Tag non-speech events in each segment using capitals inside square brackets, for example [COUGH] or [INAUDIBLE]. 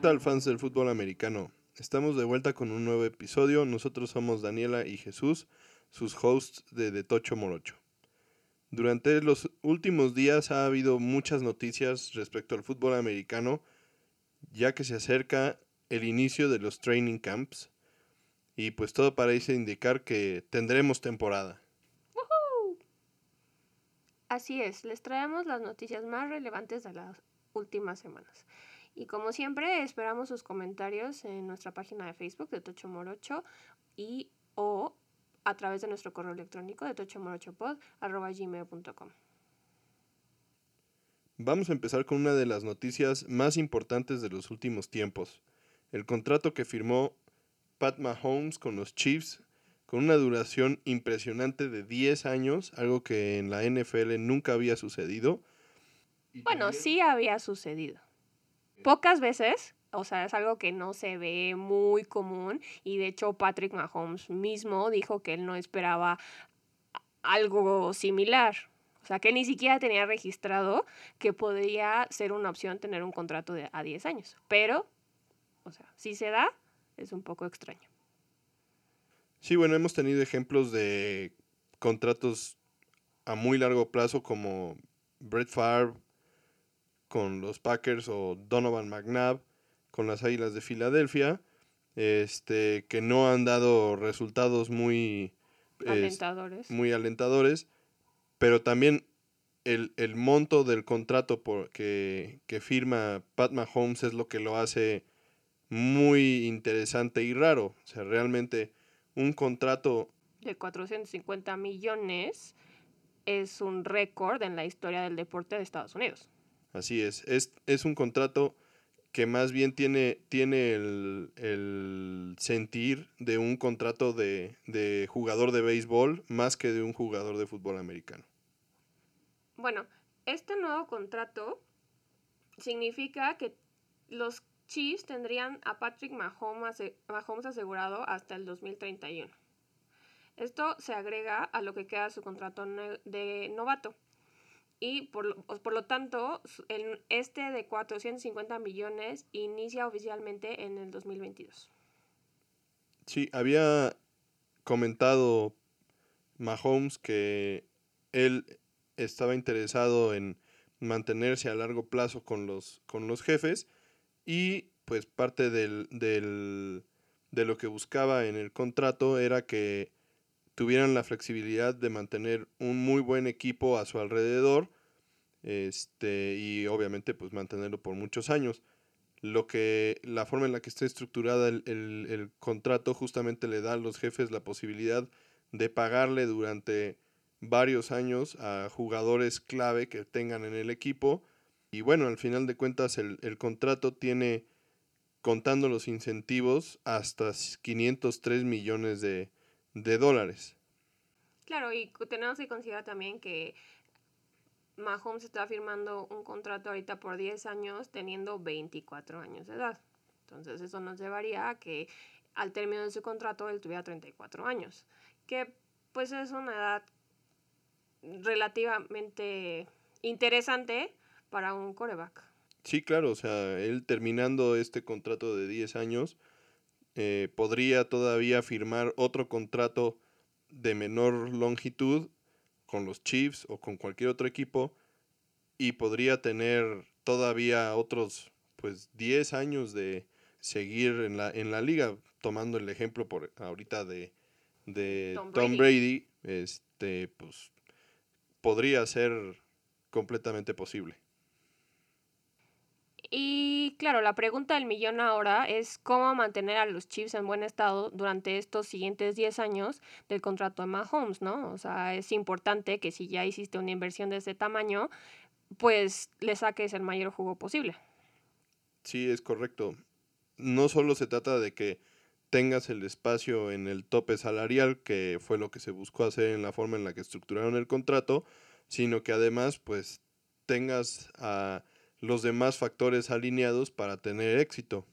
¿Qué tal fans del fútbol americano? Estamos de vuelta con un nuevo episodio. Nosotros somos Daniela y Jesús, sus hosts de De Tocho Morocho. Durante los últimos días ha habido muchas noticias respecto al fútbol americano, ya que se acerca el inicio de los training camps y pues todo parece indicar que tendremos temporada. Así es, les traemos las noticias más relevantes de las últimas semanas. Y como siempre, esperamos sus comentarios en nuestra página de Facebook de Tocho Morocho y o a través de nuestro correo electrónico de tochomorochopod.gmail.com. Vamos a empezar con una de las noticias más importantes de los últimos tiempos. El contrato que firmó Pat Mahomes con los Chiefs con una duración impresionante de 10 años, algo que en la NFL nunca había sucedido. bueno, sí había sucedido. Pocas veces, o sea, es algo que no se ve muy común y de hecho Patrick Mahomes mismo dijo que él no esperaba algo similar. O sea, que ni siquiera tenía registrado que podría ser una opción tener un contrato de a 10 años. Pero, o sea, si se da, es un poco extraño. Sí, bueno, hemos tenido ejemplos de contratos a muy largo plazo como Brett Favre con los Packers o Donovan McNabb con las Águilas de Filadelfia, este, que no han dado resultados muy alentadores. muy alentadores, pero también el, monto del contrato por, que, que firma Pat Mahomes es lo que lo hace muy interesante y raro. O sea, realmente un contrato de 450 millones es un récord en la historia del deporte de Estados Unidos. Así es, es, es un contrato que más bien tiene, tiene el, sentir de un contrato de, de, jugador de béisbol más que de un jugador de fútbol americano. Bueno, este nuevo contrato significa que los Chiefs tendrían a Patrick Mahomes, asegurado hasta el 2031. Esto se agrega a lo que queda su contrato de novato. Y por, por lo tanto, el, este de 450 millones inicia oficialmente en el 2022. Sí, había comentado Mahomes que él estaba interesado en mantenerse a largo plazo con los, con los jefes y pues parte del, del, de lo que buscaba en el contrato era que tuvieran la flexibilidad de mantener un muy buen equipo a su alrededor este, y obviamente pues mantenerlo por muchos años. Lo que la forma en la que está estructurada el, el, el contrato justamente le da a los jefes la posibilidad de pagarle durante varios años a jugadores clave que tengan en el equipo y bueno, al final de cuentas el, contrato tiene, contando los incentivos, hasta 503 millones de, dólares. Claro, y tenemos que considerar también que Mahomes está firmando un contrato ahorita por 10 años teniendo 24 años de edad. Entonces eso nos llevaría a que al término de su contrato él tuviera 34 años, que pues es una edad relativamente interesante para un coreback. Sí, claro, o sea, él terminando este contrato de 10 años, eh, podría todavía firmar otro contrato de menor longitud con los Chiefs o con cualquier otro equipo y podría tener todavía otros pues 10 años de seguir en la, en la liga, tomando el ejemplo por ahorita de, de Tom, Brady. Tom Brady, este pues podría ser completamente posible. Y claro, la pregunta del millón ahora es cómo mantener a los Chiefs en buen estado durante estos siguientes 10 años del contrato de Mahomes, ¿no? O sea, es importante que si ya hiciste una inversión de ese tamaño, pues le saques el mayor jugo posible. Sí, es correcto. No solo se trata de que tengas el espacio en el tope salarial, que fue lo que se buscó hacer en la forma en la que estructuraron el contrato, sino que además pues tengas a los demás factores alineados para tener éxito.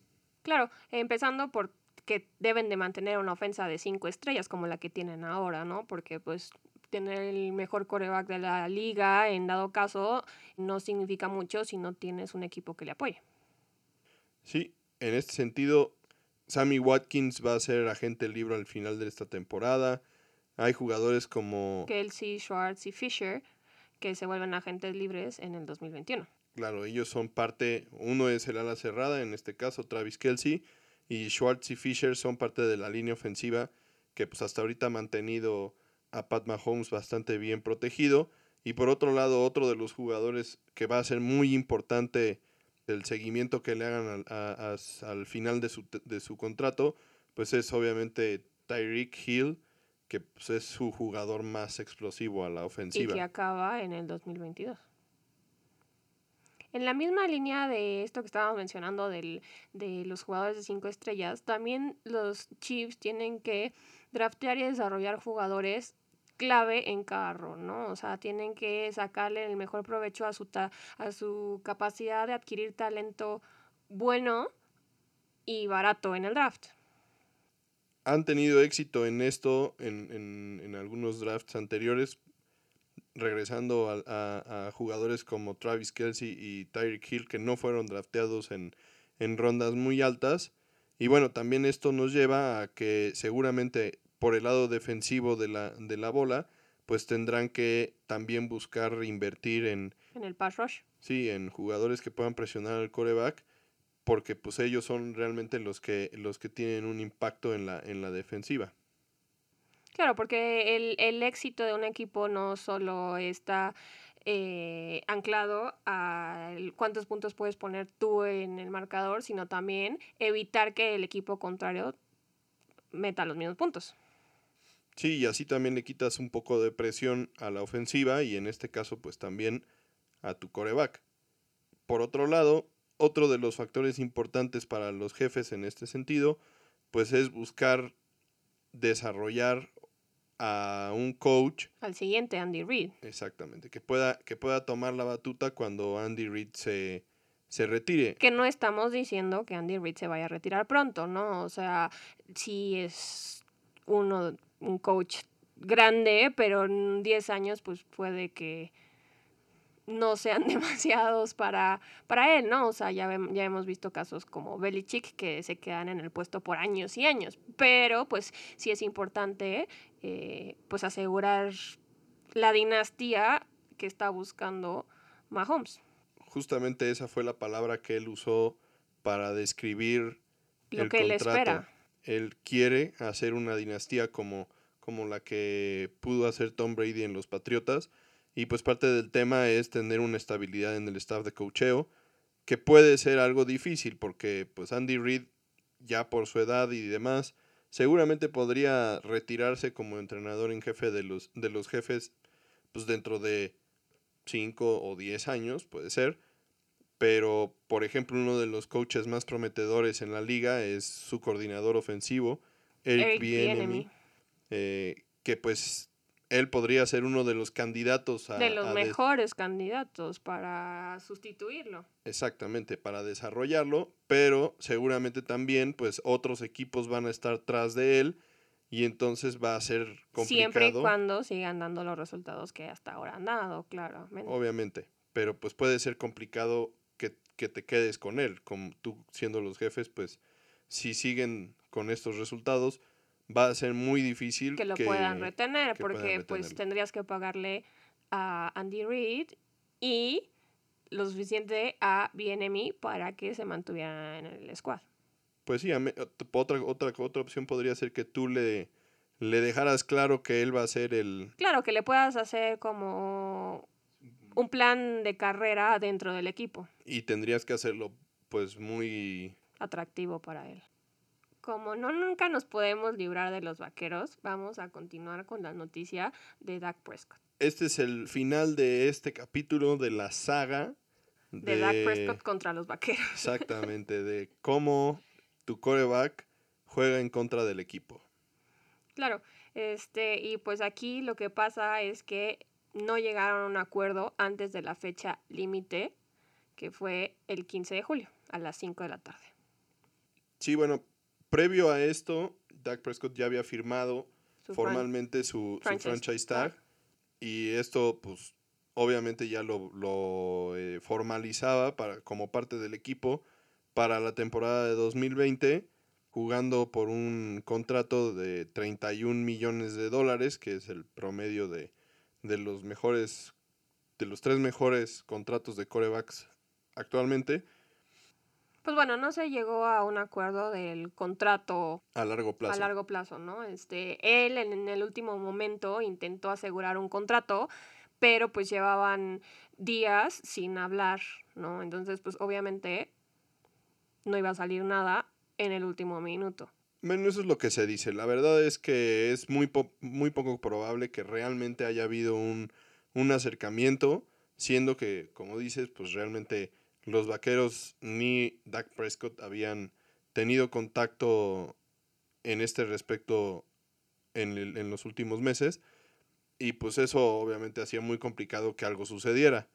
Claro, empezando por que deben de mantener una ofensa de cinco estrellas como la que tienen ahora, ¿no? Porque pues tener el mejor coreback de la liga, en dado caso, no significa mucho si no tienes un equipo que le apoye. Sí, en este sentido, Sammy Watkins va a ser agente libre al final de esta temporada. Hay jugadores como... Kelsey, Schwartz y Fisher que se vuelven agentes libres en el 2021. Claro, ellos son parte, uno es el ala cerrada, en este caso Travis Kelsey, y Schwartz y Fisher son parte de la línea ofensiva que pues hasta ahorita ha mantenido a Pat Mahomes bastante bien protegido. Y por otro lado, otro de los jugadores que va a ser muy importante el seguimiento que le hagan al, al final de su, de su, contrato, pues es obviamente Tyreek Hill, que pues, es su jugador más explosivo a la ofensiva. Y que acaba en el 2022. En la misma línea de esto que estábamos mencionando del, de los jugadores de cinco estrellas, también los Chiefs tienen que draftear y desarrollar jugadores clave en carro, ¿no? O sea, tienen que sacarle el mejor provecho a su, a su capacidad de adquirir talento bueno y barato en el draft. Han tenido éxito en esto en, en, en algunos drafts anteriores, regresando a, a, jugadores como Travis Kelsey y Tyreek Hill, que no fueron drafteados en, en rondas muy altas. Y bueno, también esto nos lleva a que seguramente por el lado defensivo de la, de la bola, pues tendrán que también buscar invertir en... En el pass rush. Sí, en jugadores que puedan presionar al coreback, porque pues ellos son realmente los que, los que tienen un impacto en la, en la defensiva. Claro, porque el, el éxito de un equipo no solo está eh, anclado a cuántos puntos puedes poner tú en el marcador, sino también evitar que el equipo contrario meta los mismos puntos. Sí, y así también le quitas un poco de presión a la ofensiva y en este caso pues también a tu coreback. Por otro lado, otro de los factores importantes para los jefes en este sentido pues es buscar desarrollar a un coach. Al siguiente, Andy Reid. Exactamente, que pueda, que pueda tomar la batuta cuando Andy Reid se, se retire. Que no estamos diciendo que Andy Reid se vaya a retirar pronto, ¿no? O sea, sí es uno un coach grande, pero en 10 años pues puede que no sean [LAUGHS] demasiados para, para él, ¿no? O sea, ya, ya hemos visto casos como Belichick que se quedan en el puesto por años y años, pero pues sí es importante eh, pues asegurar la dinastía que está buscando Mahomes. Justamente esa fue la palabra que él usó para describir lo que él espera él quiere hacer una dinastía como, como la que pudo hacer Tom Brady en los Patriotas. Y pues parte del tema es tener una estabilidad en el staff de cocheo, que puede ser algo difícil porque pues Andy Reid ya por su edad y demás, seguramente podría retirarse como entrenador en jefe de los, de los jefes pues dentro de 5 o 10 años, puede ser. Pero por ejemplo uno de los coaches más prometedores en la liga es su coordinador ofensivo, Eric, Bienemy, eh, que pues él podría ser uno de los candidatos a... De los mejores candidatos para sustituirlo. Exactamente, para desarrollarlo, pero seguramente también pues otros equipos van a estar tras de él y entonces va a ser complicado. Siempre y cuando sigan dando los resultados que hasta ahora han dado, claramente. Obviamente, pero pues puede ser complicado que te quedes con él, como tú siendo los jefes, pues si siguen con estos resultados, va a ser muy difícil que lo puedan retener, porque pues tendrías que pagarle a Andy Reid y lo suficiente a BNMI para que se mantuviera en el squad. Pues sí, otra, otra, otra opción podría ser que tú le, le dejaras claro que él va a ser el... Claro, que le puedas hacer como un plan de carrera dentro del equipo. Y tendrías que hacerlo pues muy atractivo para él. Como no nunca nos podemos librar de los vaqueros, vamos a continuar con la noticia de Dak Prescott. Este es el final de este capítulo de la saga de, de Dak Prescott contra los vaqueros. Exactamente, de cómo tu coreback juega en contra del equipo. Claro, este, y pues aquí lo que pasa es que no llegaron a un acuerdo antes de la fecha límite, que fue el 15 de julio, a las 5 de la tarde. Sí, bueno, previo a esto, Dak Prescott ya había firmado formalmente su, franchise, tag, y esto, pues, obviamente ya lo, lo eh, formalizaba para, como parte del equipo, para la temporada de 2020, jugando por un contrato de 31 millones de dólares, que es el promedio de, de los mejores, de los tres mejores contratos de corebacks actualmente. Pues bueno, no se llegó a un acuerdo del contrato a largo plazo. A largo plazo, ¿no? Este, él en el último momento intentó asegurar un contrato, pero pues llevaban días sin hablar, ¿no? Entonces, pues obviamente no iba a salir nada en el último minuto. Bueno, eso es lo que se dice. La verdad es que es muy, muy poco probable que realmente haya habido un, un acercamiento, siendo que, como dices, pues realmente los vaqueros ni Dak Prescott habían tenido contacto en este respecto en, en los últimos meses. Y pues eso obviamente hacía muy complicado que algo sucediera.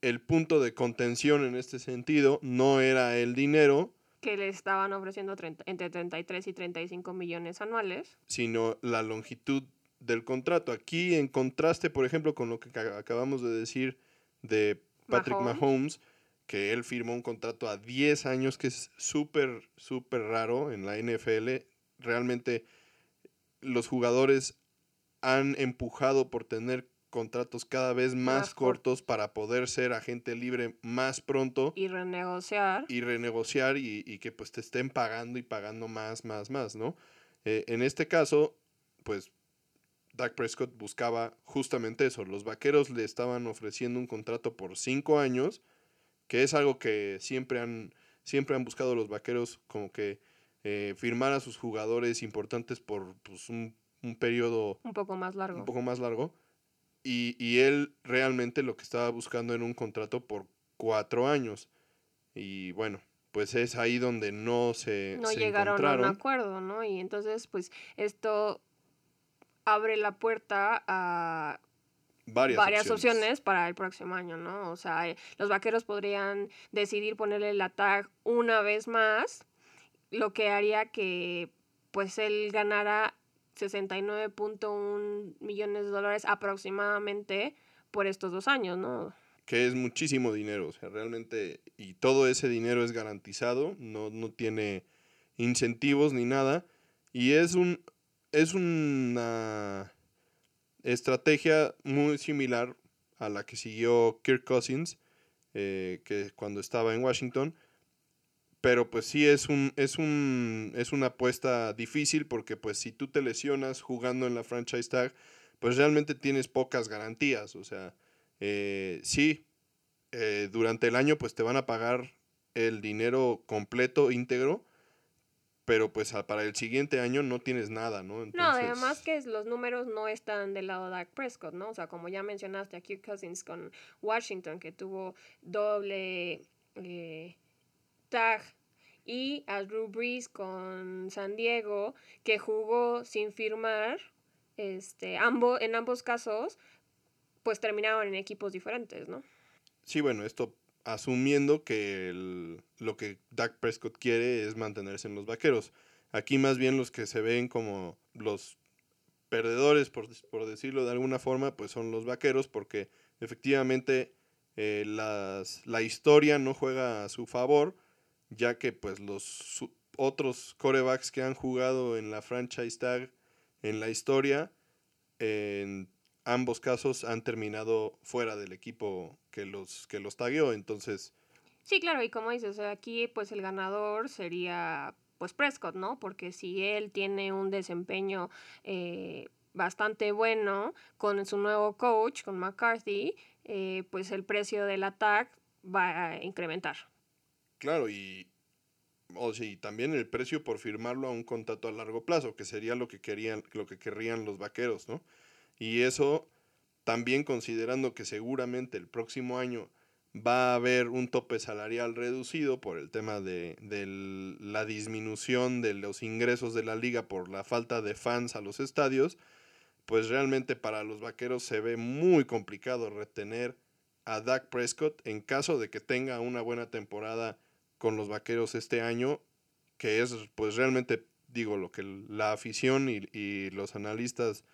El punto de contención en este sentido no era el dinero, que le estaban ofreciendo entre 33 y 35 millones anuales. Sino la longitud del contrato. Aquí, en contraste, por ejemplo, con lo que acabamos de decir de Patrick Mahomes, que él firmó un contrato a 10 años, que es súper, súper raro en la NFL. Realmente los jugadores han empujado por tener contratos cada vez más, cortos para poder ser agente libre más pronto. Y renegociar. Y renegociar y, que pues te estén pagando y pagando más, más, más, ¿no? Eh, en este caso, pues Dak Prescott buscaba justamente eso. Los vaqueros le estaban ofreciendo un contrato por cinco años, que es algo que siempre han, siempre han buscado los vaqueros, como que eh, firmar a sus jugadores importantes por pues, un, un periodo... Un poco más largo. Un poco más largo y, él realmente lo que estaba buscando era un contrato por cuatro años. Y bueno, pues es ahí donde no se no llegaron a un acuerdo, ¿no? Y entonces, pues esto abre la puerta a varias, opciones. para el próximo año, ¿no? O sea, eh, los vaqueros podrían decidir ponerle la tag una vez más, lo que haría que pues él ganara 69.1 millones de dólares aproximadamente por estos dos años, ¿no? Que es muchísimo dinero, o sea, realmente, y todo ese dinero es garantizado, no, no tiene incentivos ni nada, y es un es una estrategia muy similar a la que siguió Kirk Cousins, eh, que cuando estaba en Washington, pero pues sí es un, es un, es una apuesta difícil porque pues si tú te lesionas jugando en la franchise tag, pues realmente tienes pocas garantías. O sea, eh, sí, eh, durante el año pues te van a pagar el dinero completo, íntegro, pero pues para el siguiente año no tienes nada, ¿no? No, además que los números no están del lado de Dak Prescott, ¿no? O sea, como ya mencionaste a Kirk Cousins con Washington, que tuvo doble... Eh, Tag y a Drew Brees con San Diego, que jugó sin firmar, este, ambos, en ambos casos, pues terminaron en equipos diferentes, ¿no? Sí, bueno, esto asumiendo que lo que Dak Prescott quiere es mantenerse en los vaqueros. Aquí más bien los que se ven como los perdedores, por, por decirlo de alguna forma, pues son los vaqueros, porque efectivamente eh, las, la historia no juega a su favor ya que pues los otros corebacks que han jugado en la franchise tag en la historia, en ambos casos han terminado fuera del equipo que los, que los tagueó, entonces... Sí, claro, y como dices, aquí pues el ganador sería pues Prescott, ¿no? Porque si él tiene un desempeño eh, bastante bueno con su nuevo coach, con McCarthy, eh, pues el precio del ataque va a incrementar. Claro, y o sí, también el precio por firmarlo a un contrato a largo plazo, que sería lo que querían, lo que querrían los vaqueros, ¿no? Y eso también considerando que seguramente el próximo año va a haber un tope salarial reducido por el tema de, la disminución de los ingresos de la liga por la falta de fans a los estadios, pues realmente para los vaqueros se ve muy complicado retener a Dak Prescott en caso de que tenga una buena temporada con los vaqueros este año, que es pues realmente, digo, lo que la afición y, los analistas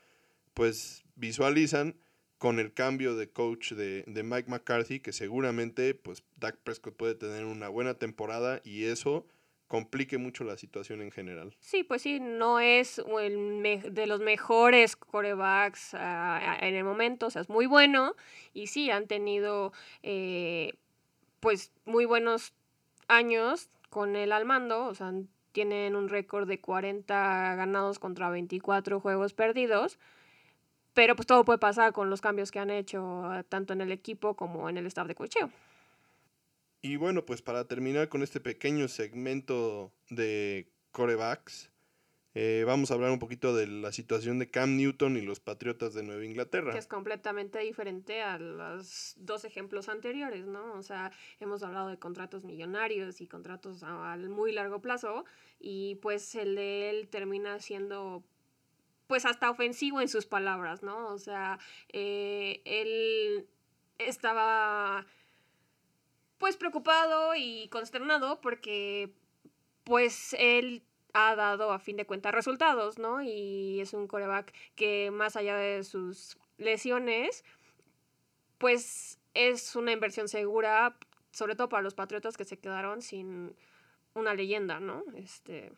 pues visualizan, con el cambio de coach de, de, Mike McCarthy, que seguramente pues Dak Prescott puede tener una buena temporada y eso complique mucho la situación en general. Sí, pues sí, no es el de los mejores corebacks uh, en el momento, o sea, es muy bueno y sí, han tenido eh, pues muy buenos años con él al mando, o sea, tienen un récord de 40 ganados contra 24 juegos perdidos. Pero pues todo puede pasar con los cambios que han hecho tanto en el equipo como en el staff de cocheo. Y bueno, pues para terminar con este pequeño segmento de corebacks, eh, vamos a hablar un poquito de la situación de Cam Newton y los Patriotas de Nueva Inglaterra. Que es completamente diferente a los dos ejemplos anteriores, ¿no? O sea, hemos hablado de contratos millonarios y contratos a muy largo plazo y pues el de él termina siendo pues hasta ofensivo en sus palabras, ¿no? O sea, eh, él estaba pues preocupado y consternado porque pues él ha dado a fin de cuentas resultados, ¿no? Y es un coreback que más allá de sus lesiones, pues es una inversión segura, sobre todo para los Patriotas que se quedaron sin una leyenda, ¿no? Este...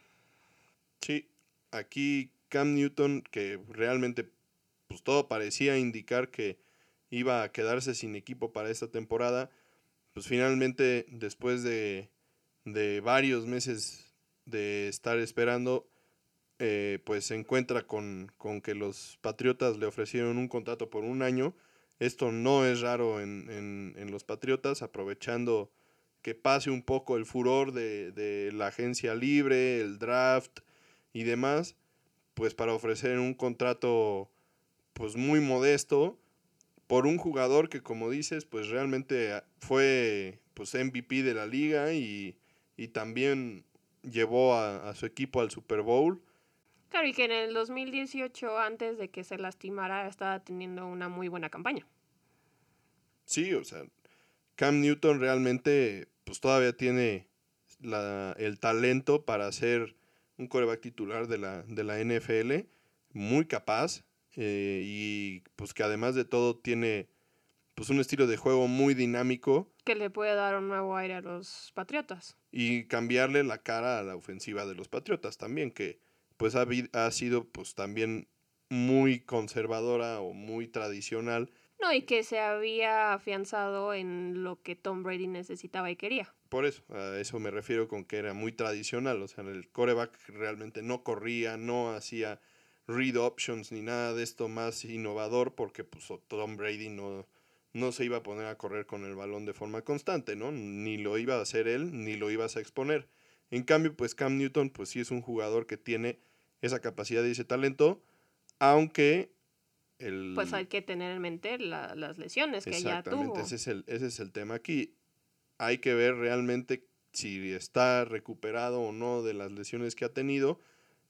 Sí, aquí Cam Newton, que realmente pues todo parecía indicar que iba a quedarse sin equipo para esta temporada, pues finalmente después de, de varios meses de estar esperando, eh, pues se encuentra con, con, que los Patriotas le ofrecieron un contrato por un año. Esto no es raro en, en, en los Patriotas, aprovechando que pase un poco el furor de, de la agencia libre, el draft y demás pues para ofrecer un contrato pues muy modesto por un jugador que como dices pues realmente fue pues MVP de la liga y, también llevó a, su equipo al Super Bowl. Claro, y que en el 2018, antes de que se lastimara, estaba teniendo una muy buena campaña. Sí, o sea, Cam Newton realmente pues todavía tiene el talento para ser un coreback titular de la, de la NFL, muy capaz eh, y pues que además de todo tiene pues un estilo de juego muy dinámico. Que le puede dar un nuevo aire a los Patriotas. Y cambiarle la cara a la ofensiva de los Patriotas también, que pues ha, ha sido pues también muy conservadora o muy tradicional. No, y que se había afianzado en lo que Tom Brady necesitaba y quería por eso, a eso me refiero con que era muy tradicional, o sea, el coreback realmente no corría, no hacía read options ni nada de esto más innovador porque pues Tom Brady no, no se iba a poner a correr con el balón de forma constante, ¿no? Ni lo iba a hacer él, ni lo ibas a exponer. En cambio, pues Cam Newton, pues sí es un jugador que tiene esa capacidad y ese talento, aunque el... Pues hay que tener en mente las lesiones que ya tuvo. Exactamente, ese es, el, ese es el tema aquí hay que ver realmente si está recuperado o no de las lesiones que ha tenido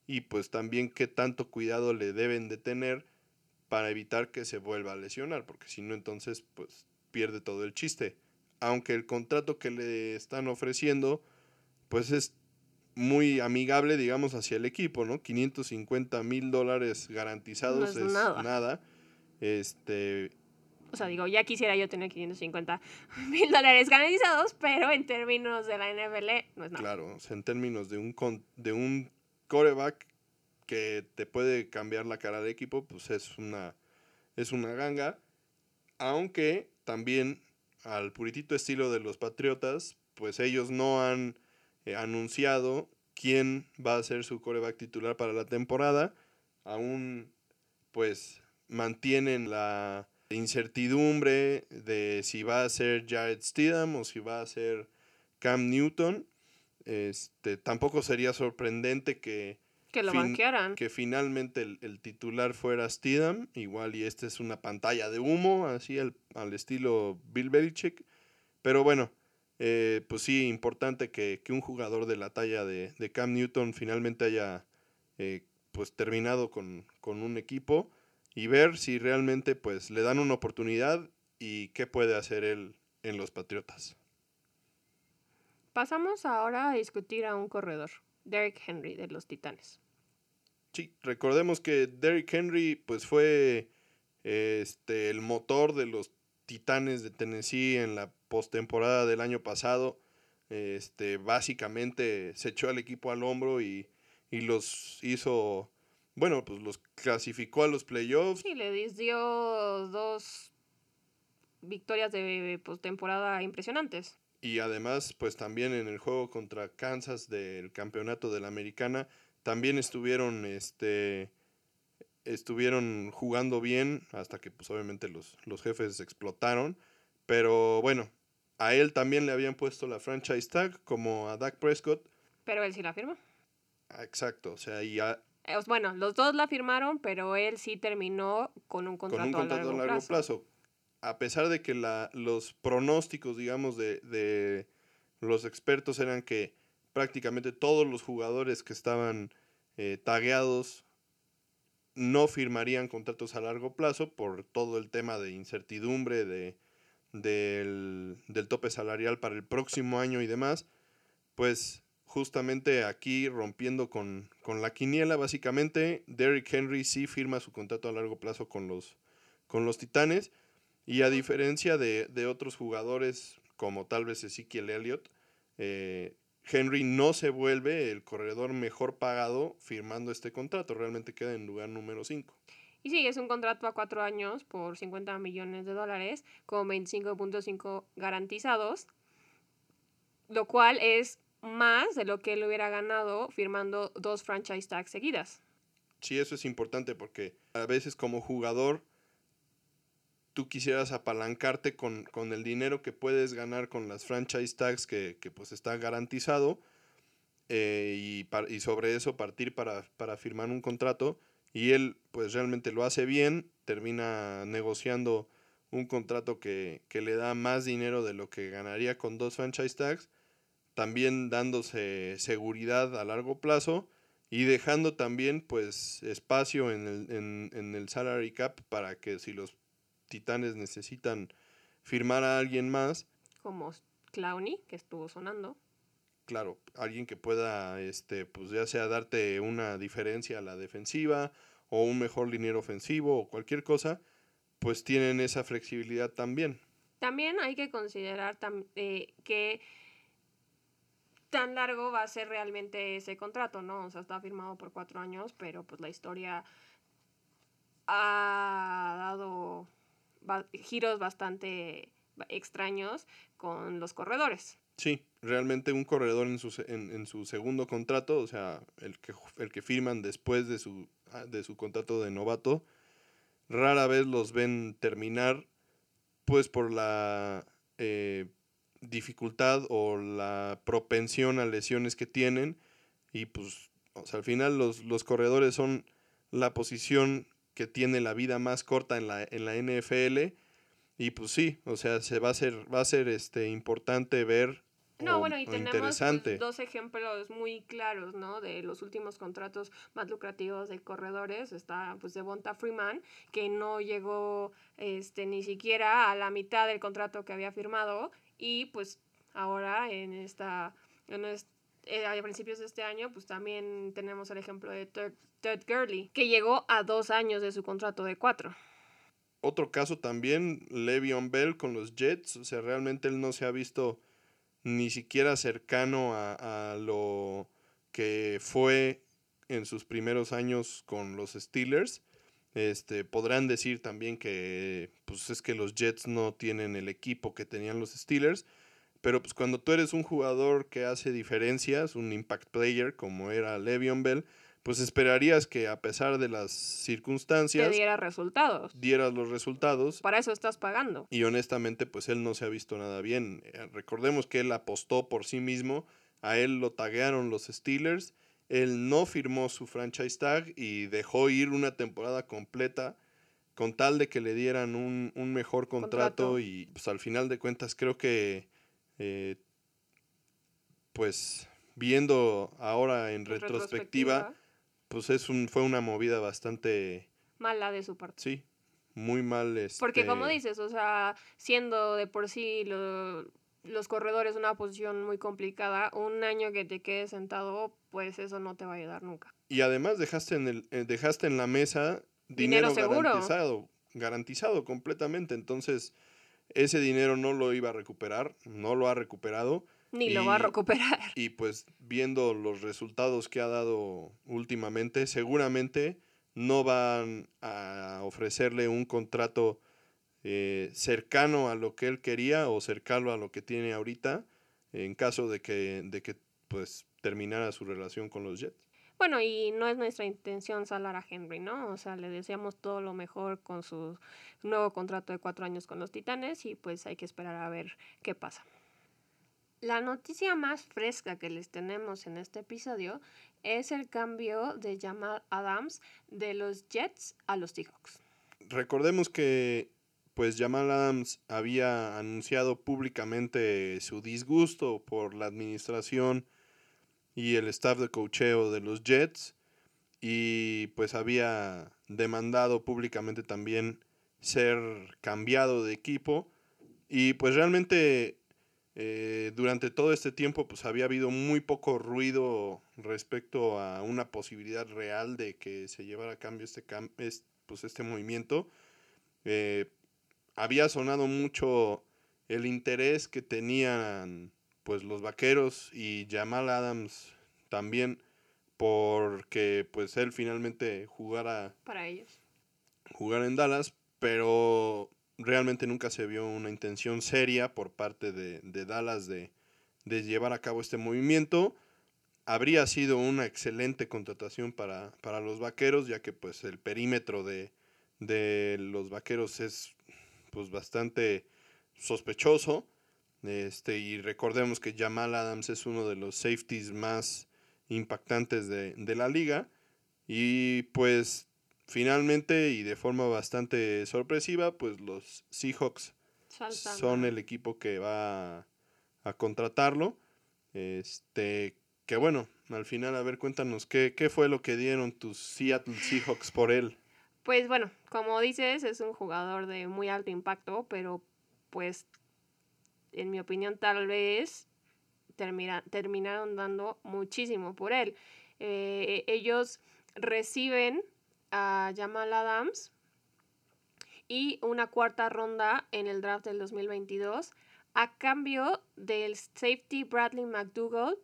y pues también qué tanto cuidado le deben de tener para evitar que se vuelva a lesionar, porque si no entonces pues pierde todo el chiste. Aunque el contrato que le están ofreciendo pues es muy amigable, digamos, hacia el equipo, ¿no? 550 mil dólares garantizados es, nada. nada. Este, o sea, digo, ya quisiera yo tener 550 [LAUGHS] mil dólares garantizados, pero en términos de la NFL no es nada. Claro, en términos de un, de un coreback que te puede cambiar la cara del equipo, pues es una, es una ganga. Aunque también al puritito estilo de los Patriotas, pues ellos no han eh, anunciado quién va a ser su coreback titular para la temporada. Aún pues mantienen la incertidumbre de si va a ser Jared Stidham o si va a ser Cam Newton. Este, tampoco sería sorprendente que, que lo Que finalmente el, titular fuera Stidham. Igual y esta es una pantalla de humo, así al, estilo Bill Belichick. Pero bueno, eh, pues sí, importante que, un jugador de la talla de, Cam Newton finalmente haya eh, pues terminado con, con un equipo y ver si realmente pues le dan una oportunidad y qué puede hacer él en los Patriotas. Pasamos ahora a discutir a un corredor, Derrick Henry de los Titanes. Sí, recordemos que Derrick Henry pues fue este, el motor de los Titanes de Tennessee en la postemporada del año pasado. Este, básicamente se echó al equipo al hombro y, y los hizo, bueno, pues los clasificó a los playoffs. Sí, le dio dos victorias de postemporada impresionantes. Y además, pues también en el juego contra Kansas del campeonato de la americana, también estuvieron, este, estuvieron jugando bien hasta que pues obviamente los, los jefes explotaron. Pero bueno, a él también le habían puesto la franchise tag como a Dak Prescott. Pero él sí la firmó. Ah, exacto, o sea, y ya... Eh, bueno, los dos la firmaron, pero él sí terminó con un contrato, con un contrato a largo, plazo. A pesar de que la, los pronósticos, digamos, de, de los expertos eran que prácticamente todos los jugadores que estaban eh, tagueados no firmarían contratos a largo plazo por todo el tema de incertidumbre de, del, del tope salarial para el próximo año y demás, pues justamente aquí rompiendo con, con, la quiniela, básicamente, Derrick Henry sí firma su contrato a largo plazo con los, con los Titanes. Y a diferencia de, de otros jugadores como tal vez Ezekiel Elliott, eh, Henry no se vuelve el corredor mejor pagado firmando este contrato, realmente queda en lugar número 5. Y sí, es un contrato a cuatro años por 50 millones de dólares con 25.5 garantizados, lo cual es más de lo que él hubiera ganado firmando dos franchise tags seguidas. Sí, eso es importante porque a veces como jugador tú quisieras apalancarte con, con, el dinero que puedes ganar con las franchise tags que, que pues está garantizado eh, y, y, sobre eso partir para, para firmar un contrato y él pues realmente lo hace bien, termina negociando un contrato que, le da más dinero de lo que ganaría con dos franchise tags, también dándose seguridad a largo plazo y dejando también pues espacio en el, en, en el salary cap para que si los titanes necesitan firmar a alguien más. Como Clowney, que estuvo sonando claro, alguien que pueda, este, pues ya sea darte una diferencia a la defensiva o un mejor liniero ofensivo o cualquier cosa, pues tienen esa flexibilidad también. También hay que considerar eh, que tan largo va a ser realmente ese contrato, ¿no? O sea, está firmado por cuatro años, pero pues la historia ha dado giros bastante extraños con los corredores. Sí, realmente un corredor en su, en, su segundo contrato, o sea, el que, el que firman después de su, ah, de su contrato de novato, rara vez los ven terminar, pues por la eh, dificultad o la propensión a lesiones que tienen. Y pues, o sea, al final los, los corredores son la posición que tiene la vida más corta en la, en la NFL. Y pues sí, o sea, se va a ser, va a ser este importante ver no, bueno, y tenemos pues, dos ejemplos muy claros, ¿no? De los últimos contratos más lucrativos de corredores. Está, pues, Devonta Freeman, que no llegó este, ni siquiera a la mitad del contrato que había firmado. Y, pues, ahora en esta... Eh, a principios de este año, pues también tenemos el ejemplo de Ted Gurley, que llegó a dos años de su contrato de cuatro. Otro caso también, Le'Veon Bell con los Jets. O sea, realmente él no se ha visto ni siquiera cercano a, lo que fue en sus primeros años con los Steelers. Este, podrán decir también que pues es que los Jets no tienen el equipo que tenían los Steelers, pero pues cuando tú eres un jugador que hace diferencias, un impact player como era Le'Veon Bell, pues esperarías que a pesar de las circunstancias... Te diera resultados. Dieras los resultados. Para eso estás pagando. Y honestamente, pues él no se ha visto nada bien. Eh, recordemos que él apostó por sí mismo, a él lo taguearon los Steelers, él no firmó su franchise tag y dejó ir una temporada completa con tal de que le dieran un, mejor contrato, y pues al final de cuentas creo que eh, pues viendo ahora en, retrospectiva pues es un, fue una movida bastante... Mala de su parte. Sí, muy mal. Este... Porque como dices, o sea, siendo de por sí los corredores una posición muy complicada, un año que te quedes sentado, pues eso no te va a ayudar nunca. Y además dejaste en, el, eh, dejaste en la mesa dinero, garantizado. garantizado completamente. Entonces, ese dinero no lo iba a recuperar, no lo ha recuperado. Ni lo va a recuperar. Y pues viendo los resultados que ha dado últimamente, seguramente no van a ofrecerle un contrato eh, cercano a lo que él quería o cercano a lo que tiene ahorita en caso de que, de que pues terminara su relación con los Jets. Bueno, y no es nuestra intención salar a Henry, ¿no? O sea, le deseamos todo lo mejor con su nuevo contrato de cuatro años con los Titanes y pues hay que esperar a ver qué pasa. La noticia más fresca que les tenemos en este episodio es el cambio de Jamal Adams de los Jets a los Seahawks. Recordemos que pues Jamal Adams había anunciado públicamente su disgusto por la administración y el staff de cocheo de los Jets y pues había demandado públicamente también ser cambiado de equipo y pues realmente eh, durante todo este tiempo pues había habido muy poco ruido respecto a una posibilidad real de que se llevara a cambio este, pues este movimiento. Eh, había sonado mucho el interés que tenían pues los vaqueros y Jamal Adams también porque pues él finalmente jugara para ellos. jugar en Dallas pero realmente nunca se vio una intención seria por parte de, Dallas de, llevar a cabo este movimiento. Habría sido una excelente contratación para, para los vaqueros ya que pues el perímetro de, de los vaqueros es pues bastante sospechoso este, y recordemos que Jamal Adams es uno de los safeties más impactantes de, la liga. Y pues finalmente y de forma bastante sorpresiva, pues los Seahawks son el equipo que va a, contratarlo. Este, que bueno, al final, a ver, cuéntanos, ¿qué, ¿qué fue lo que dieron tus Seattle Seahawks por él? Pues bueno, como dices, es un jugador de muy alto impacto, pero pues en mi opinión, tal vez terminaron dando muchísimo por él. Eh, ellos reciben a Jamal Adams y una cuarta ronda en el draft del 2022 a cambio del safety Bradley McDougall,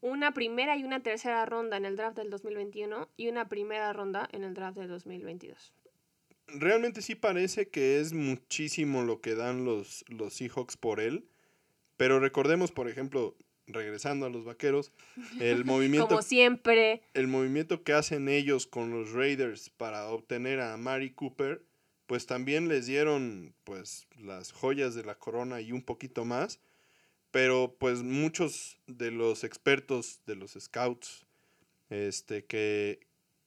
una primera y una tercera ronda en el draft del 2021 y una primera ronda en el draft del 2022 realmente sí parece que es muchísimo lo que dan los, los Seahawks por él. Pero recordemos, por ejemplo, regresando a los vaqueros, el [LAUGHS] movimiento. Como siempre. El movimiento que hacen ellos con los Raiders para obtener a Mari Cooper, pues también les dieron pues las joyas de la corona y un poquito más. Pero pues muchos de los expertos de los scouts este, que,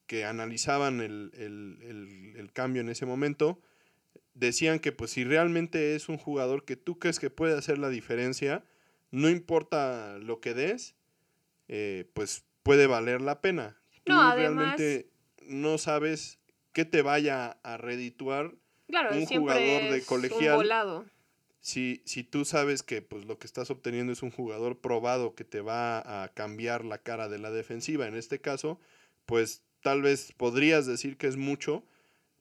que analizaban el, cambio en ese momento, decían que pues si realmente es un jugador que tú crees que puede hacer la diferencia, no importa lo que des, eh, pues puede valer la pena. Tú realmente no sabes qué te vaya a redituar un jugador de colegial. Si, si tú sabes que pues lo que estás obteniendo es un jugador probado que te va a cambiar la cara de la defensiva, en este caso, pues tal vez podrías decir que es mucho,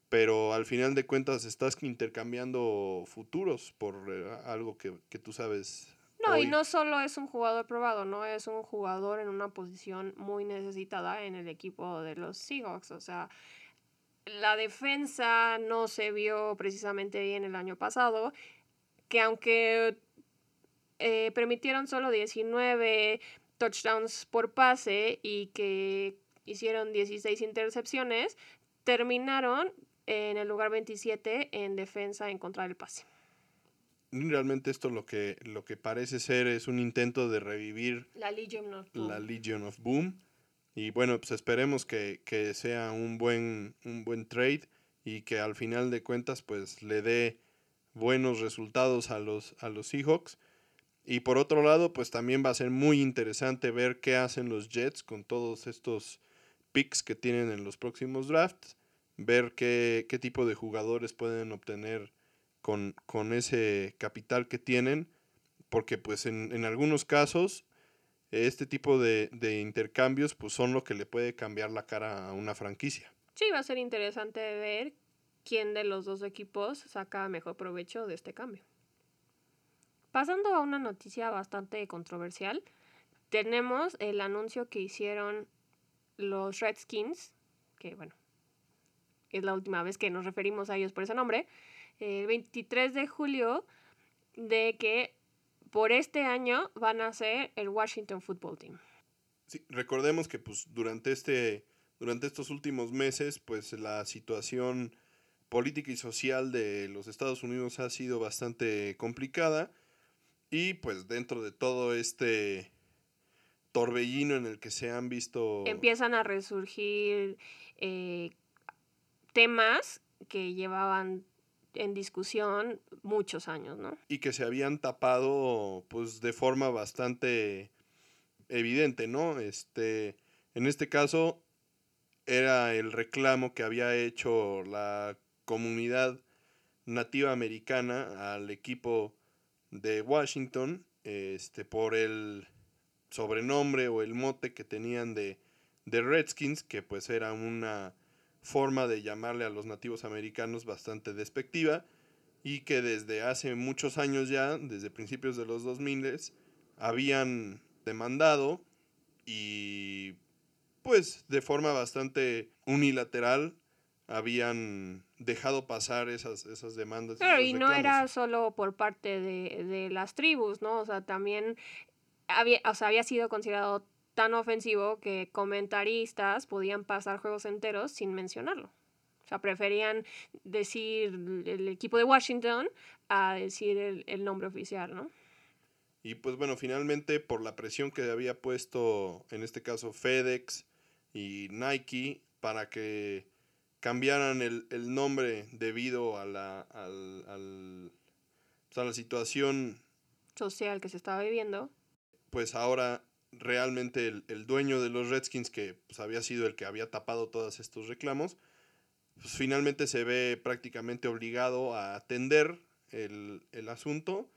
pero al final de cuentas estás intercambiando futuros por eh, algo que, tú sabes. No, y no solo es un jugador probado, ¿no? Es un jugador en una posición muy necesitada en el equipo de los Seahawks. O sea, la defensa no se vio precisamente bien el año pasado, que aunque eh, permitieron solo 19 touchdowns por pase y que hicieron 16 intercepciones, terminaron en el lugar 27 en defensa en contra del pase. Realmente esto lo que, lo que parece ser es un intento de revivir la Legion of Boom. La Legion of Boom. Y bueno, pues esperemos que, sea un buen, un buen trade y que al final de cuentas pues le dé buenos resultados a los, a los Seahawks. Y por otro lado, pues también va a ser muy interesante ver qué hacen los Jets con todos estos picks que tienen en los próximos drafts, ver qué, tipo de jugadores pueden obtener con, con, ese capital que tienen, porque pues en, algunos casos este tipo de, intercambios pues son lo que le puede cambiar la cara a una franquicia. Sí, va a ser interesante ver quién de los dos equipos saca mejor provecho de este cambio. Pasando a una noticia bastante controversial, tenemos el anuncio que hicieron los Redskins, que bueno, es la última vez que nos referimos a ellos por ese nombre, el 23 de julio, de que por este año van a ser el Washington Football Team. Sí, recordemos que pues durante este durante estos últimos meses pues la situación política y social de los Estados Unidos ha sido bastante complicada y pues dentro de todo este torbellino en el que se han visto empiezan a resurgir eh, temas que llevaban en discusión muchos años, ¿no? Y que se habían tapado pues de forma bastante evidente, ¿no? Este, en este caso era el reclamo que había hecho la comunidad nativa americana al equipo de Washington este, por el sobrenombre o el mote que tenían de, de Redskins, que pues era una forma de llamarle a los nativos americanos bastante despectiva y que desde hace muchos años ya, desde principios de los 2000, habían demandado y pues de forma bastante unilateral habían dejado pasar esas, esas demandas. Claro, y no era solo por parte de, de, las tribus, ¿no? O sea, también había, o sea, había sido considerado tan ofensivo que comentaristas podían pasar juegos enteros sin mencionarlo. O sea, preferían decir el equipo de Washington a decir el, nombre oficial, ¿no? Y pues bueno, finalmente por la presión que había puesto, en este caso FedEx y Nike, para que cambiaran el, nombre debido a la, al, pues, a la situación social que se estaba viviendo. Pues ahora realmente el, dueño de los Redskins, que pues, había sido el que había tapado todos estos reclamos, pues finalmente se ve prácticamente obligado a atender el, asunto.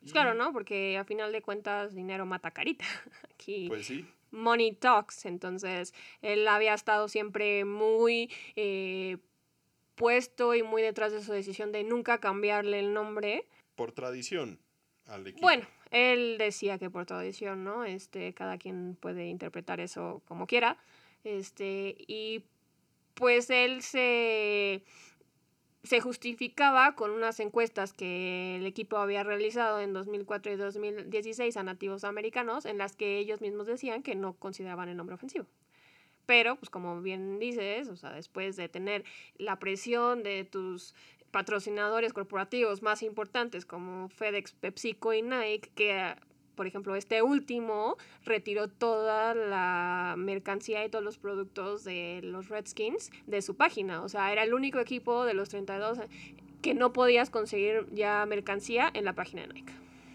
Pues claro, ¿no? Porque a final de cuentas dinero mata carita. [LAUGHS] Aquí pues sí. Money talks. Entonces, él había estado siempre muy eh, puesto y muy detrás de su decisión de nunca cambiarle el nombre. Por tradición al equipo. Bueno, él decía que por tradición, ¿no? Este, cada quien puede interpretar eso como quiera. Este, y pues él se, se justificaba con unas encuestas que el equipo había realizado en 2004 y 2016 a nativos americanos, en las que ellos mismos decían que no consideraban el nombre ofensivo. Pero, pues como bien dices, o sea, después de tener la presión de tus patrocinadores corporativos más importantes como FedEx, PepsiCo y Nike, que por ejemplo este último retiró toda la mercancía y todos los productos de los Redskins de su página. O sea, era el único equipo de los 32 que no podías conseguir ya mercancía en la página de Nike.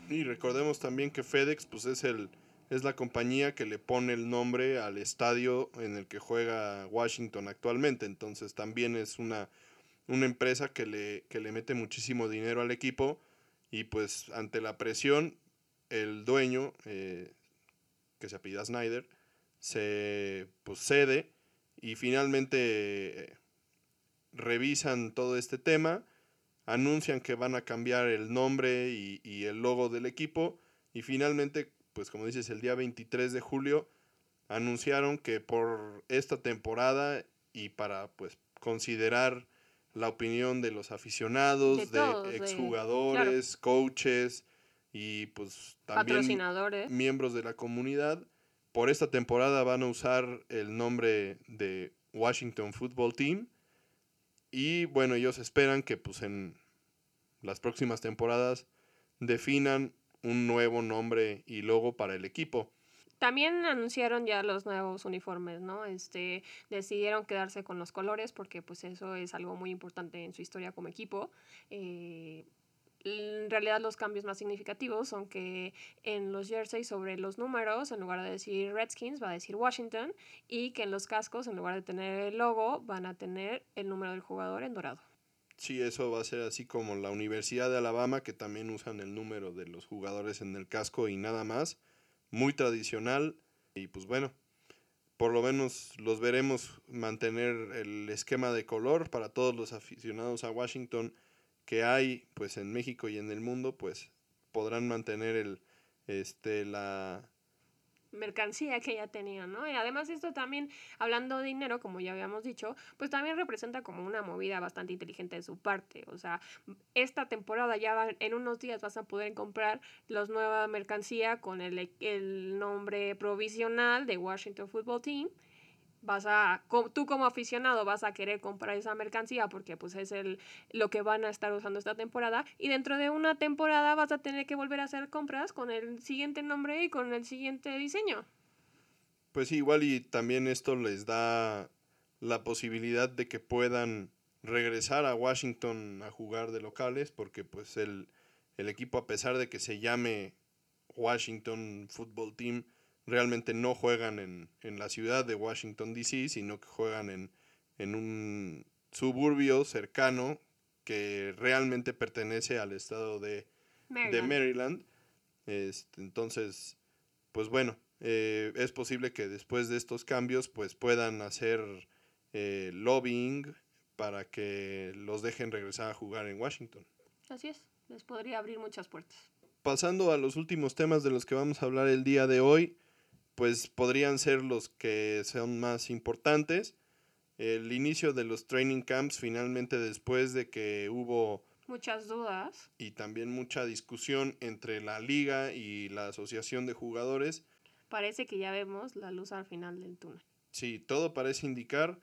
Y recordemos también que FedEx pues es el es la compañía que le pone el nombre al estadio en el que juega Washington actualmente, entonces también es una una empresa que le, le mete muchísimo dinero al equipo y pues ante la presión el dueño, eh, que se apellida Snyder, se pues, cede y finalmente eh, revisan todo este tema, anuncian que van a cambiar el nombre y, y, el logo del equipo y finalmente, pues como dices, el día 23 de julio anunciaron que por esta temporada y para pues considerar la opinión de los aficionados, de, exjugadores, coaches y pues también miembros de la comunidad. Por esta temporada van a usar el nombre de Washington Football Team y bueno, ellos esperan que pues en las próximas temporadas definan un nuevo nombre y logo para el equipo. También anunciaron ya los nuevos uniformes, ¿no? Este, decidieron quedarse con los colores porque pues eso es algo muy importante en su historia como equipo. Eh, en realidad los cambios más significativos son que en los jerseys sobre los números, en lugar de decir Redskins, va a decir Washington, y que en los cascos, en lugar de tener el logo, van a tener el número del jugador en dorado. Sí, eso va a ser así como la Universidad de Alabama, que también usan el número de los jugadores en el casco y nada más muy tradicional. Y pues bueno, por lo menos los veremos mantener el esquema de color para todos los aficionados a Washington que hay pues en México y en el mundo, pues podrán mantener el este la mercancía que ella tenía, ¿no? Y además esto también, hablando de dinero, como ya habíamos dicho, pues también representa como una movida bastante inteligente de su parte. O sea, esta temporada ya en unos días vas a poder comprar los nueva mercancía con el, el nombre provisional de Washington Football Team vas a, tú como aficionado vas a querer comprar esa mercancía porque pues es el, lo que van a estar usando esta temporada y dentro de una temporada vas a tener que volver a hacer compras con el siguiente nombre y con el siguiente diseño. Pues igual y también esto les da la posibilidad de que puedan regresar a Washington a jugar de locales porque pues el, el equipo a pesar de que se llame Washington Football Team realmente no juegan en, en la ciudad de Washington, D.C., sino que juegan en, en un suburbio cercano que realmente pertenece al estado de Maryland. De Maryland. Este, entonces, pues bueno, eh, es posible que después de estos cambios pues puedan hacer eh, lobbying para que los dejen regresar a jugar en Washington. Así es, les podría abrir muchas puertas. Pasando a los últimos temas de los que vamos a hablar el día de hoy, pues podrían ser los que son más importantes. El inicio de los training camps finalmente después de que hubo muchas dudas y también mucha discusión entre la liga y la asociación de jugadores. Parece que ya vemos la luz al final del túnel. Sí, todo parece indicar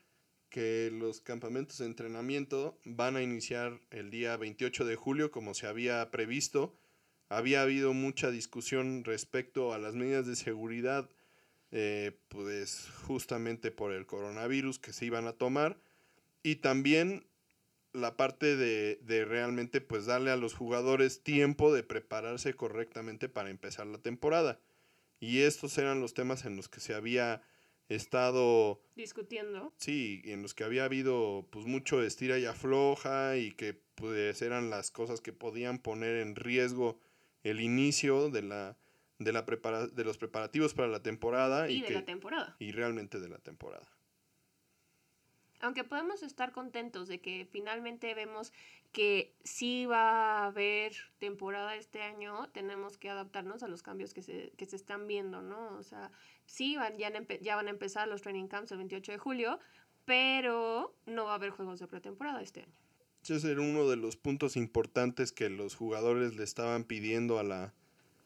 que los campamentos de entrenamiento van a iniciar el día 28 de julio como se había previsto. Había habido mucha discusión respecto a las medidas de seguridad eh, pues justamente por el coronavirus que se iban a tomar y también la parte de, de, realmente pues darle a los jugadores tiempo de prepararse correctamente para empezar la temporada. Y estos eran los temas en los que se había estado discutiendo. Sí, en los que había habido pues mucho estira y afloja y que pues eran las cosas que podían poner en riesgo el inicio de la de, la prepara de los preparativos para la temporada. Y, de la temporada. Y realmente de la temporada. Aunque podemos estar contentos de que finalmente vemos que sí va a haber temporada este año, tenemos que adaptarnos a los cambios que se, que se están viendo, ¿no? O sea, sí, van, ya, ya van a empezar los training camps el 28 de julio, pero no va a haber juegos de pretemporada este año. Ese era uno de los puntos importantes que los jugadores le estaban pidiendo a la,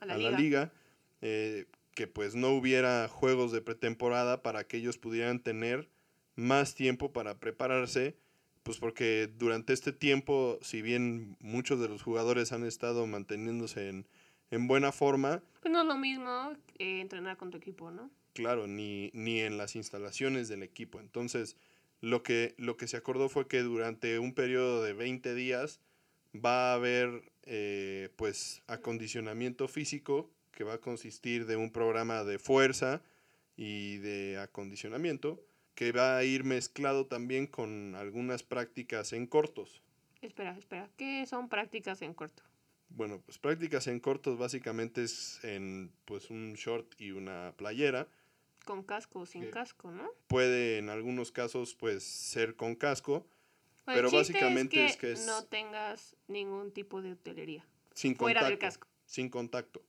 a la, liga, eh, que pues no hubiera juegos de pretemporada para que ellos pudieran tener más tiempo para prepararse, pues porque durante este tiempo, si bien muchos de los jugadores han estado manteniéndose en, en buena forma, pues no es lo mismo entrenar con tu equipo, ¿no? Claro, ni, ni en las instalaciones del equipo. Entonces, lo que, lo que se acordó fue que durante un periodo de 20 días va a haber eh, pues acondicionamiento físico que va a consistir de un programa de fuerza y de acondicionamiento que va a ir mezclado también con algunas prácticas en cortos. Espera, espera, ¿qué son prácticas en corto? Bueno, pues prácticas en cortos básicamente es en pues un short y una playera. Con casco o sin casco, ¿no? Puede en algunos casos pues ser con casco, pero básicamente es que, no tengas ningún tipo de hotelería. Sin fuera del casco. Sin contacto.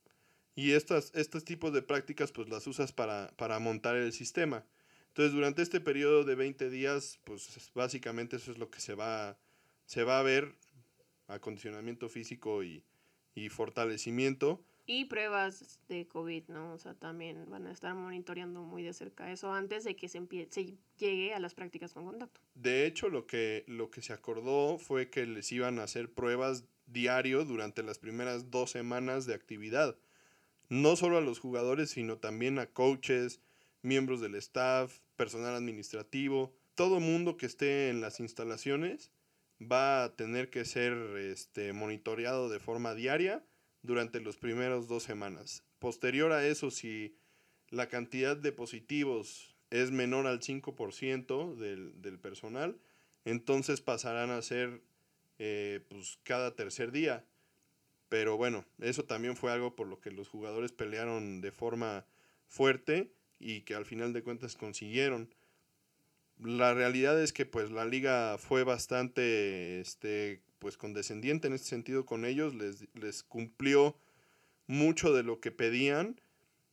Y estas, estos tipos de prácticas pues las usas para, para montar el sistema. Entonces durante este periodo de 20 días pues básicamente eso es lo que se va, se va a ver, acondicionamiento físico y, y fortalecimiento. Y pruebas de COVID, ¿no? O sea, también van a estar monitoreando muy de cerca eso antes de que se, se llegue a las prácticas con contacto. De hecho, lo que, lo que se acordó fue que les iban a hacer pruebas diario durante las primeras dos semanas de actividad. No solo a los jugadores, sino también a coaches, miembros del staff, personal administrativo, todo mundo que esté en las instalaciones va a tener que ser este, monitoreado de forma diaria durante los primeros dos semanas. Posterior a eso, si la cantidad de positivos es menor al 5% del, del, personal, entonces pasarán a ser eh, pues, cada tercer día. Pero bueno, eso también fue algo por lo que los jugadores pelearon de forma fuerte, y que al final de cuentas consiguieron. La realidad es que pues la liga fue bastante este pues condescendiente en este sentido con ellos, les, les cumplió mucho de lo que pedían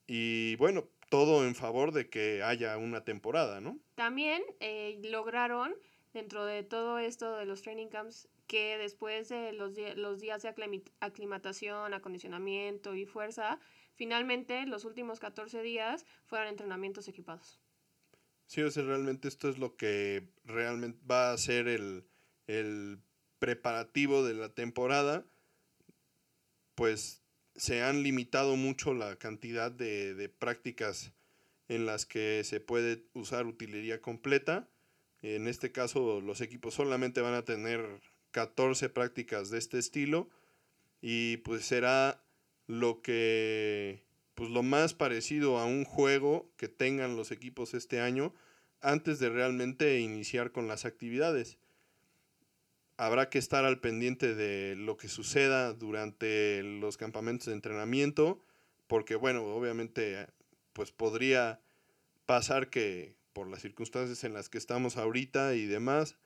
y bueno, todo en favor de que haya una temporada, ¿no? También eh, lograron, dentro de todo esto de los training camps, que después de los, los días de aclimatación, acondicionamiento y fuerza, finalmente los últimos 14 días fueran entrenamientos equipados. Sí, o sea, realmente esto es lo que realmente va a ser el, el preparativo de la temporada. Pues se han limitado mucho la cantidad de, prácticas en las que se puede usar utilería completa. En este caso, los equipos solamente van a tener 14 prácticas de este estilo y pues será lo que pues lo más parecido a un juego que tengan los equipos este año antes de realmente iniciar con las actividades. Habrá que estar al pendiente de lo que suceda durante los campamentos de entrenamiento, porque bueno, obviamente pues podría pasar que por las circunstancias en las que estamos ahorita y demás,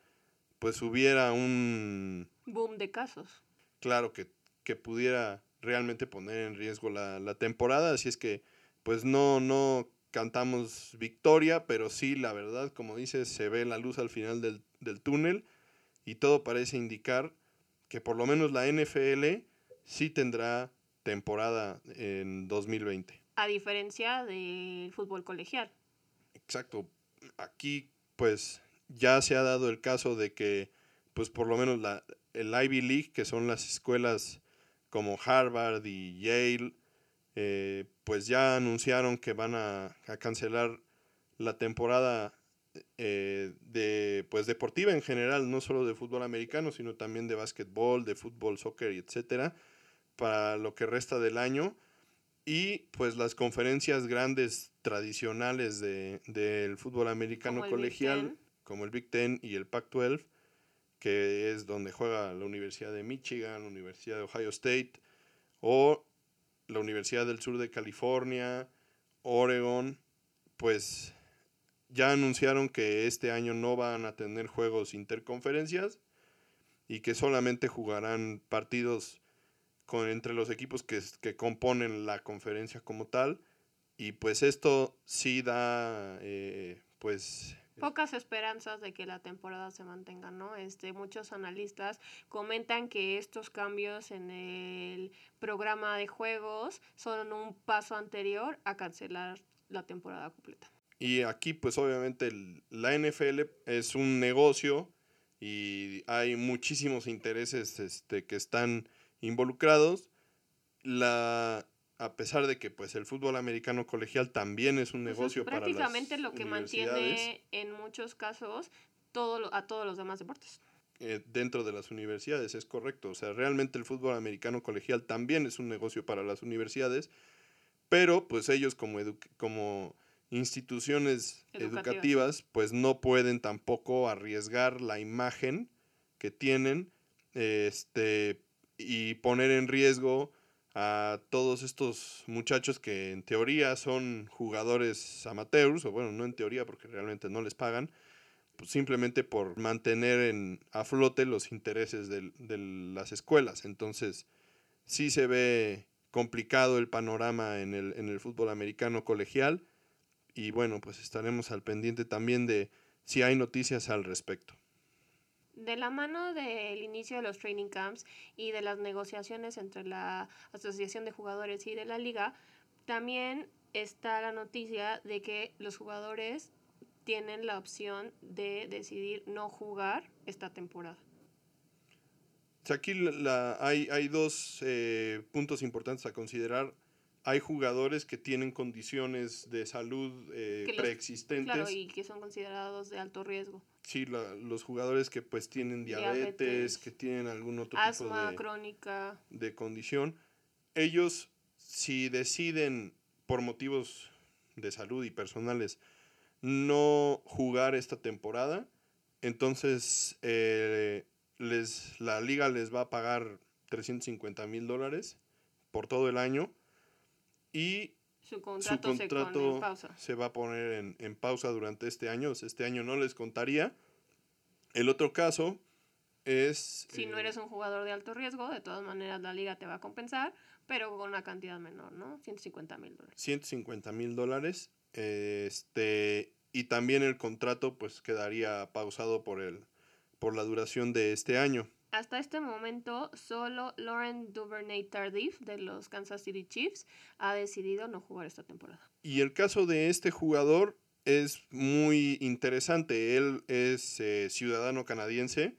pues hubiera un... Boom de casos. Claro, que, que pudiera realmente poner en riesgo la, la, temporada, así es que pues no, no cantamos victoria, pero sí, la verdad, como dices, se ve la luz al final del, del túnel y todo parece indicar que por lo menos la NFL sí tendrá temporada en 2020. A diferencia del fútbol colegial. Exacto. Aquí pues ya se ha dado el caso de que pues por lo menos la, el Ivy League, que son las escuelas como Harvard y Yale, eh, pues ya anunciaron que van a, a cancelar la temporada eh, de pues deportiva en general, no solo de fútbol americano, sino también de básquetbol, de fútbol, soccer, etcétera, para lo que resta del año. Y pues las conferencias grandes tradicionales del de, fútbol americano colegial, como el Big Ten y el Pac-12, que es donde juega la Universidad de Michigan, la Universidad de Ohio State, o la Universidad del Sur de California, Oregon, pues ya anunciaron que este año no van a tener juegos interconferencias y que solamente jugarán partidos con, entre los equipos que, que componen la conferencia como tal. Y pues esto sí da, eh, pues... Pocas esperanzas de que la temporada se mantenga, ¿no? Este, muchos analistas comentan que estos cambios en el programa de juegos son un paso anterior a cancelar la temporada completa. Y aquí pues obviamente la NFL es un negocio y hay muchísimos intereses este, que están involucrados. La, a pesar de que pues el fútbol americano colegial también es un pues negocio para las lo que mantiene en muchos casos todo, a todos los demás deportes. Eh, dentro de las universidades, es correcto. O sea, realmente el fútbol americano colegial también es un negocio para las universidades, pero pues ellos como, como instituciones educativas. pues no pueden tampoco arriesgar la imagen que tienen este y poner en riesgo a todos estos muchachos que en teoría son jugadores amateurs, o bueno, no en teoría porque realmente no les pagan, pues simplemente por mantener en, a flote los intereses de, de las escuelas. Entonces, sí se ve complicado el panorama en el, en el fútbol americano colegial y bueno, pues estaremos al pendiente también de si hay noticias al respecto. De la mano del inicio de los training camps y de las negociaciones entre la Asociación de Jugadores y de la liga, también está la noticia de que los jugadores tienen la opción de decidir no jugar esta temporada. Aquí la, hay, hay dos eh, puntos importantes a considerar hay jugadores que tienen condiciones de salud eh, preexistentes. Claro, y que son considerados de alto riesgo. Sí, los jugadores que pues tienen diabetes, que tienen algún otro tipo de, crónica. de condición. Ellos, si deciden por motivos de salud y personales no jugar esta temporada, entonces eh, les, la liga les va a pagar 350 mil dólares por todo el año y su contrato, se, pone en pausa. se va a poner en, en pausa durante este año. O sea, este año no les contaría. El otro caso es... Si no eh, eres un jugador de alto riesgo, de todas maneras la liga te va a compensar, pero con una cantidad menor, ¿no? 150 mil dólares. 150 mil dólares. Este, y también el contrato pues quedaría pausado por, el, por la duración de este año. Hasta este momento, solo Lauren Duvernay Tardif de los Kansas City Chiefs ha decidido no jugar esta temporada. Y el caso de este jugador es muy interesante. Él es eh, ciudadano canadiense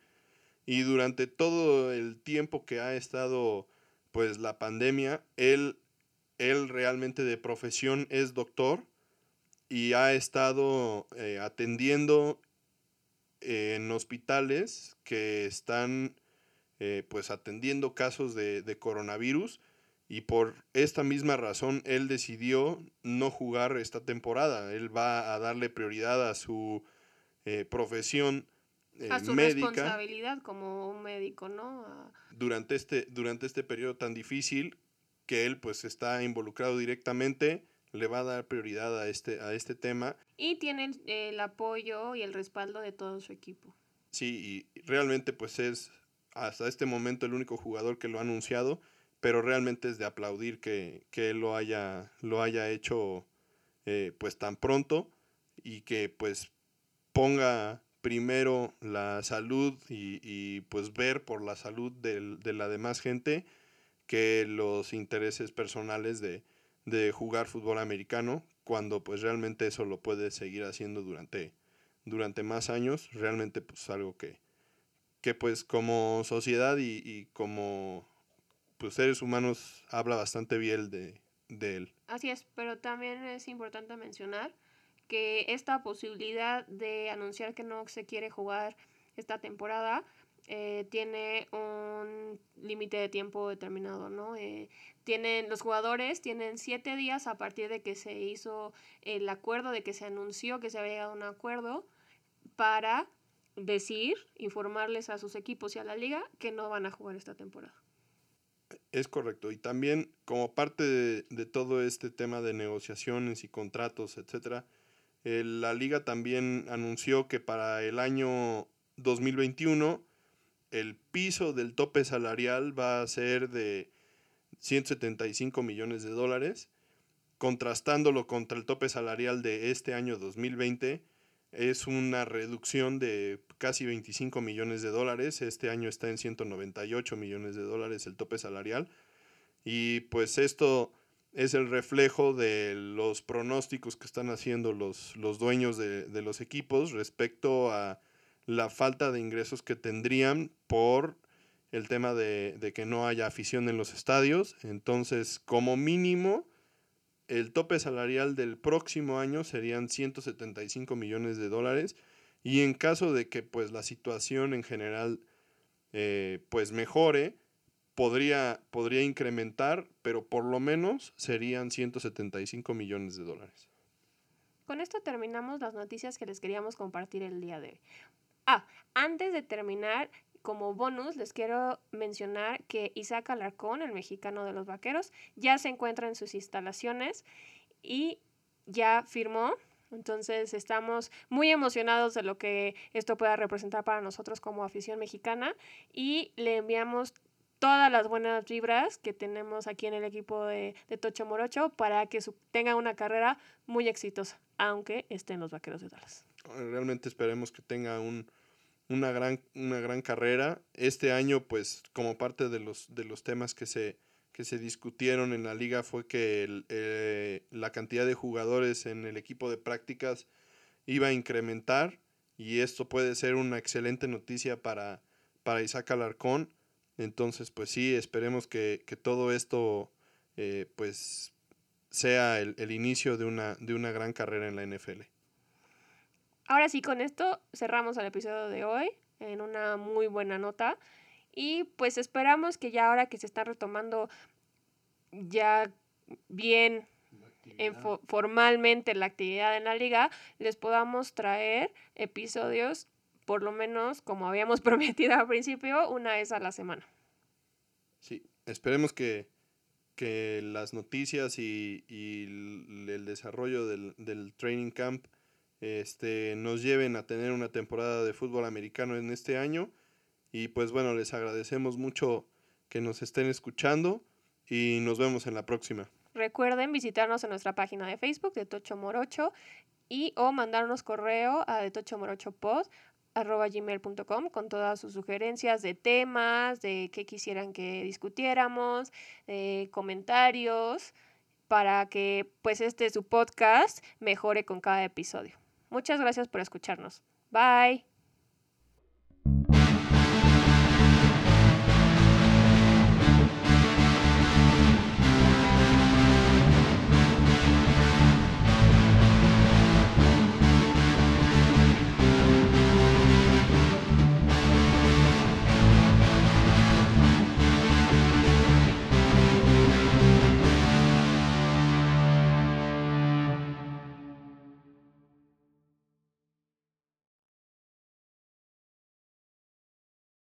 y durante todo el tiempo que ha estado pues la pandemia, él, él realmente de profesión es doctor y ha estado eh, atendiendo en hospitales que están eh, pues atendiendo casos de, de, coronavirus y por esta misma razón él decidió no jugar esta temporada. Él va a darle prioridad a su eh, profesión eh, a su médica responsabilidad como un médico, ¿no? A- durante este, durante este periodo tan difícil que él pues está involucrado directamente, le va a dar prioridad a este, a este tema. Y tiene el, el apoyo y el respaldo de todo su equipo. Sí, y realmente pues es hasta este momento el único jugador que lo ha anunciado, pero realmente es de aplaudir que, que él lo haya, lo haya hecho eh, pues tan pronto y que pues ponga primero la salud y, y, pues ver por la salud del- de la demás gente que los intereses personales de, de jugar fútbol americano, cuando pues realmente eso lo puede seguir haciendo durante, durante más años, realmente pues algo que, que pues como sociedad y, y como pues seres humanos habla bastante bien de, de él. Así es, pero también es importante mencionar que esta posibilidad de anunciar que no se quiere jugar esta temporada eh, tiene un límite de tiempo determinado, ¿no? Eh, tienen, los jugadores tienen siete días a partir de que se hizo el acuerdo, de que se anunció que se había llegado a un acuerdo para decir, informarles a sus equipos y a la liga que no van a jugar esta temporada. Es correcto. Y también como parte de, todo este tema de negociaciones y contratos, etcétera, eh, la liga también anunció que para el año 2021 el piso del tope salarial va a ser de 175 millones de dólares, contrastándolo contra el tope salarial de este año 2020 es una reducción de casi 25 millones de dólares. Este año está en 198 millones de dólares el tope salarial. Y pues esto es el reflejo de los pronósticos que están haciendo los, los dueños de, de los equipos respecto a la falta de ingresos que tendrían por el tema de, de que no haya afición en los estadios. Entonces, como mínimo, el tope salarial del próximo año serían 175 millones de dólares y en caso de que pues la situación en general eh, pues mejore podría, podría incrementar pero por lo menos serían 175 millones de dólares Con esto terminamos las noticias que les queríamos compartir el día de hoy. Ah, antes de terminar, como bonus, les quiero mencionar que Isaac Alarcón, el mexicano de los vaqueros, ya se encuentra en sus instalaciones y ya firmó. Entonces estamos muy emocionados de lo que esto pueda representar para nosotros como afición mexicana y le enviamos todas las buenas vibras que tenemos aquí en el equipo de, Tocho Morocho para que tenga una carrera muy exitosa, aunque esté en los Vaqueros de Dallas. Realmente esperemos que tenga un, una, gran, una gran carrera. Este año, pues como parte de los, de los temas que se, que se discutieron en la liga fue que el, eh, la cantidad de jugadores en el equipo de prácticas iba a incrementar y esto puede ser una excelente noticia para, para Isaac Alarcón. Entonces, pues sí, esperemos que, que todo esto eh, pues sea el, el, inicio de una, de una gran carrera en la NFL. Ahora sí, con esto cerramos el episodio de hoy en una muy buena nota. Y pues esperamos que ya ahora que se está retomando ya bien en fo formalmente la actividad en la liga, les podamos traer episodios, por lo menos como habíamos [LAUGHS] prometido al principio, una vez a la semana. Sí, esperemos que, que las noticias y, y el desarrollo del, del, training camp este, nos lleven a tener una temporada de fútbol americano en este año. Y pues bueno, les agradecemos mucho que nos estén escuchando y nos vemos en la próxima. Recuerden visitarnos en nuestra página de Facebook de Tocho Morocho y o mandarnos correo a de Tocho Morocho Pod arroba gmail.com con todas sus sugerencias de temas, de qué quisieran que discutiéramos, comentarios, para que pues este su podcast mejore con cada episodio. Muchas gracias por escucharnos. Bye.